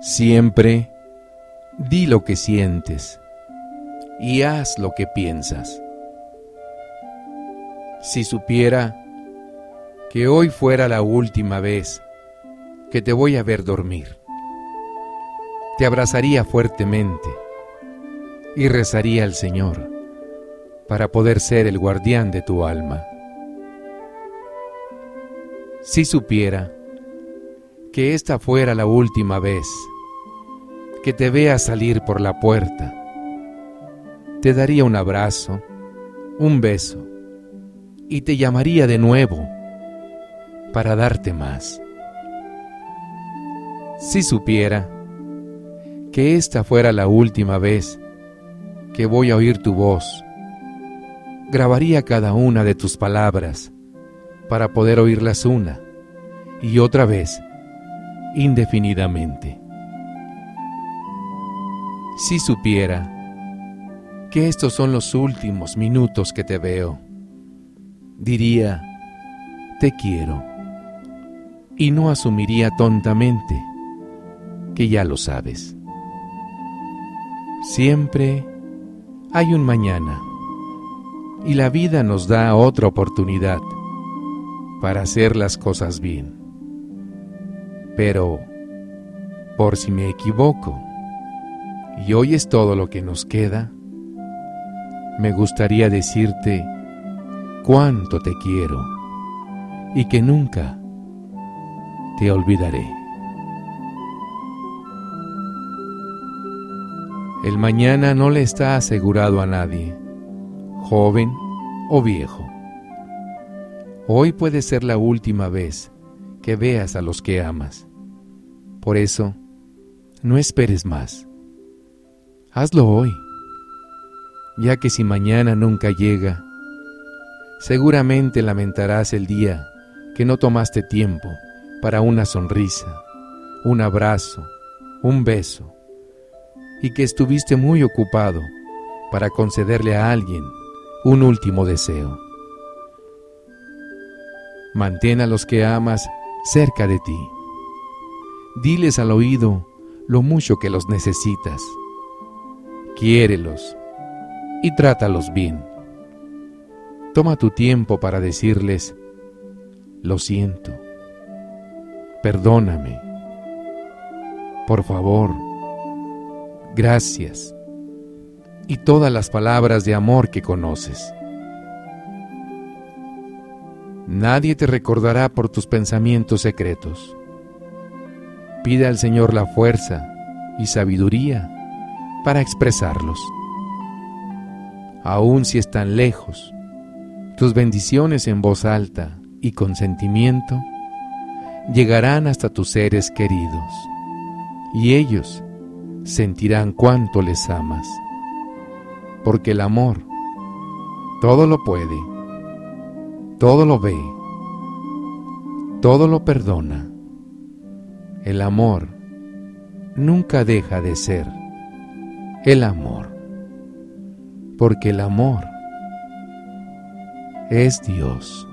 Siempre di lo que sientes y haz lo que piensas. Si supiera que hoy fuera la última vez que te voy a ver dormir, te abrazaría fuertemente y rezaría al Señor para poder ser el guardián de tu alma. Si supiera que esta fuera la última vez que te vea salir por la puerta, te daría un abrazo, un beso, y te llamaría de nuevo para darte más. Si supiera que esta fuera la última vez que voy a oír tu voz, grabaría cada una de tus palabras para poder oírlas una y otra vez indefinidamente. Si supiera que estos son los últimos minutos que te veo, diría, te quiero, y no asumiría tontamente que ya lo sabes. Siempre hay un mañana, y la vida nos da otra oportunidad para hacer las cosas bien. Pero, por si me equivoco, y hoy es todo lo que nos queda, me gustaría decirte cuánto te quiero y que nunca te olvidaré. El mañana no le está asegurado a nadie, joven o viejo. Hoy puede ser la última vez que veas a los que amas. Por eso, no esperes más. Hazlo hoy, ya que si mañana nunca llega, seguramente lamentarás el día que no tomaste tiempo para una sonrisa, un abrazo, un beso, y que estuviste muy ocupado para concederle a alguien un último deseo. Mantén a los que amas cerca de ti. Diles al oído lo mucho que los necesitas. Quiérelos y trátalos bien. Toma tu tiempo para decirles, lo siento, perdóname, por favor, gracias y todas las palabras de amor que conoces. Nadie te recordará por tus pensamientos secretos. Pide al Señor la fuerza y sabiduría para expresarlos. Aun si están lejos, tus bendiciones en voz alta y con sentimiento llegarán hasta tus seres queridos, y ellos sentirán cuánto les amas, porque el amor todo lo puede todo lo ve, todo lo perdona. El amor nunca deja de ser el amor, porque el amor es Dios.